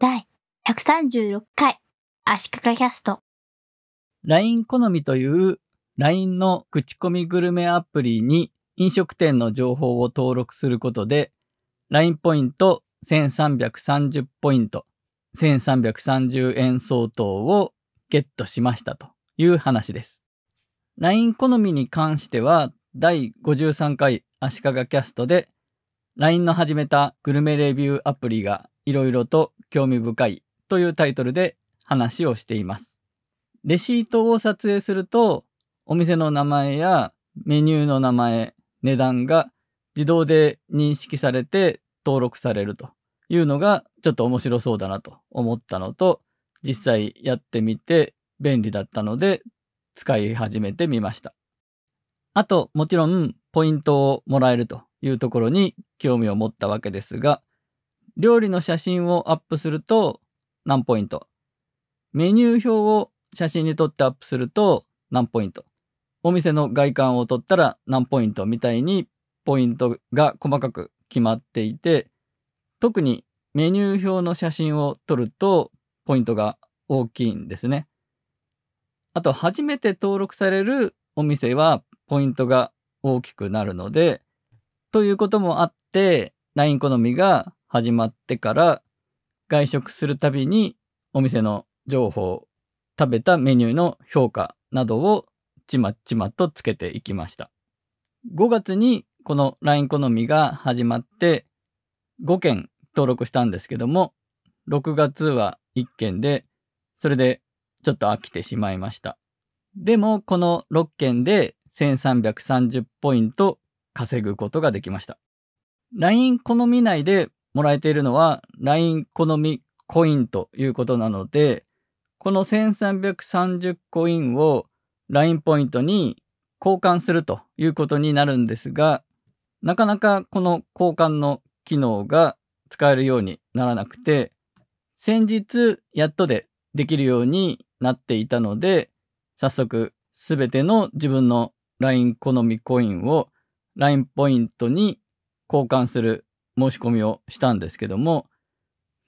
第136回足利キャスト LINE 好みという LINE の口コミグルメアプリに飲食店の情報を登録することで LINE ポイント1330ポイント1330円相当をゲットしましたという話です。LINE 好みに関しては第53回足利キャストで LINE の始めたグルメレビューアプリがいろいろと興味深いというタイトルで話をしています。レシートを撮影するとお店の名前やメニューの名前、値段が自動で認識されて登録されるというのがちょっと面白そうだなと思ったのと実際やってみて便利だったので使い始めてみました。あともちろんポイントをもらえるというところに興味を持ったわけですが料理の写真をアップすると何ポイントメニュー表を写真に撮ってアップすると何ポイントお店の外観を撮ったら何ポイントみたいにポイントが細かく決まっていて特にメニュー表の写真を撮るとポイントが大きいんですね。あと初めて登録されるお店はポイントが大きくなるのでということもあって LINE 好みが始まってから外食するたびにお店の情報食べたメニューの評価などをちまちまとつけていきました。5月にこの LINE 好みが始まって5件登録したんですけども6月は1件でそれでちょっと飽きてしまいました。でもこの6件で1330ポイント稼ぐことができました。LINE 好み内でもらえているのは LINE 好みコインということなのでこの1330コインを LINE ポイントに交換するということになるんですが、なかなかこの交換の機能が使えるようにならなくて、先日やっとでできるようになっていたので、早速すべての自分の LINE 好みコインを LINE ポイントに交換する申し込みをしたんですけども、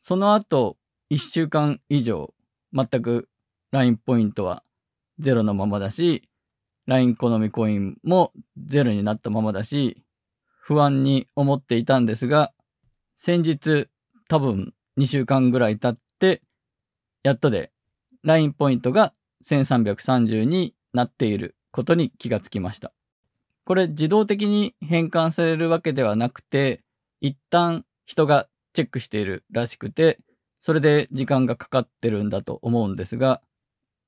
その後1週間以上全く LINE ポイントはゼロのままだし、LINE 好みコインもゼロになったままだし、不安に思っていたんですが、先日多分2週間ぐらい経って、やっとで LINE ポイントが1330になっていることに気がつきました。これ自動的に変換されるわけではなくて、一旦人がチェックしているらしくて、それで時間がかかってるんだと思うんですが、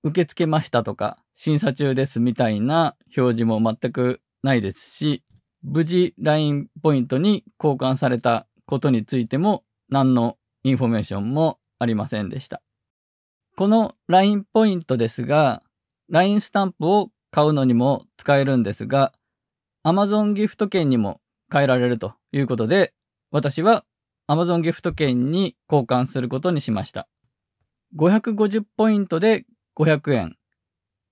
受け付けましたとか、審査中ですみたいな表示も全くないですし、無事 LINE ポイントに交換されたことについても何のインフォメーションもありませんでした。この LINE ポイントですが、LINE スタンプを買うのにも使えるんですが、Amazon ギフト券にも変えられるということで、私は Amazon ギフト券に交換することにしました。550ポイントで500円、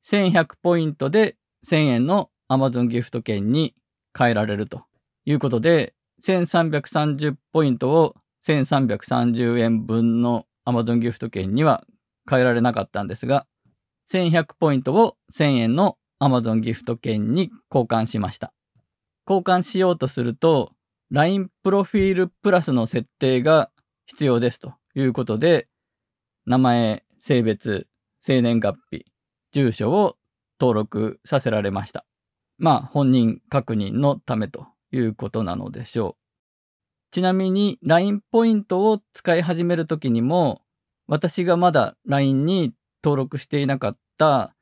1100ポイントで1000円の Amazon ギフト券に変えられるということで、1330ポイントを1330円分の Amazon ギフト券には変えられなかったんですが、1100ポイントを1000円の Amazon ギフト券に交換しました。交換しようとすると、LINE プロフィールプラスの設定が必要ですということで、名前、性別、生年月日、住所を登録させられました。まあ、本人確認のためということなのでしょう。ちなみに LINE ポイントを使い始めるときにも、私がまだ LINE に登録していなかった、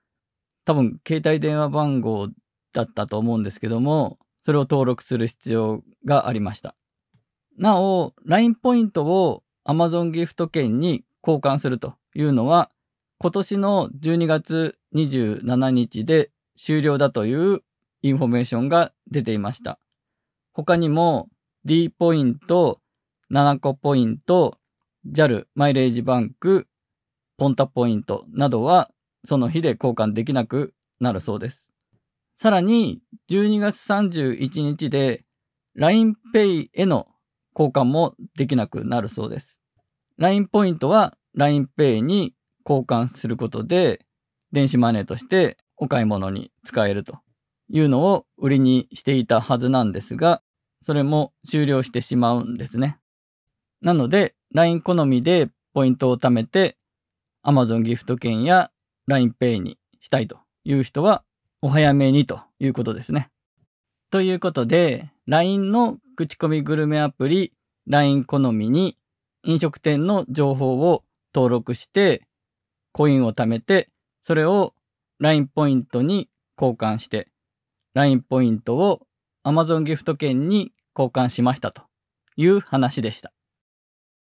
多分携帯電話番号だったと思うんですけども、それを登録する必要がありました。なお、LINE ポイントを Amazon ギフト券に交換するというのは、今年の12月27日で終了だというインフォメーションが出ていました。他にも d ポイント、 nanaco ポイント、JAL マイレージバンク、ポンタポイントなどはその日で交換できなくなるそうです。さらに12月31日で LINEPay への交換もできなくなるそうです。LINE ポイントは LINEPay に交換することで、電子マネーとしてお買い物に使えるというのを売りにしていたはずなんですが、それも終了してしまうんですね。なので、LINE 好みでポイントを貯めて Amazon ギフト券や LINEPay にしたいという人はお早めにということですね。ということで、LINE の口コミグルメアプリ LINE 好みに飲食店の情報を登録してコインを貯めてそれを LINE ポイントに交換して LINE ポイントを Amazon ギフト券に交換しましたという話でした。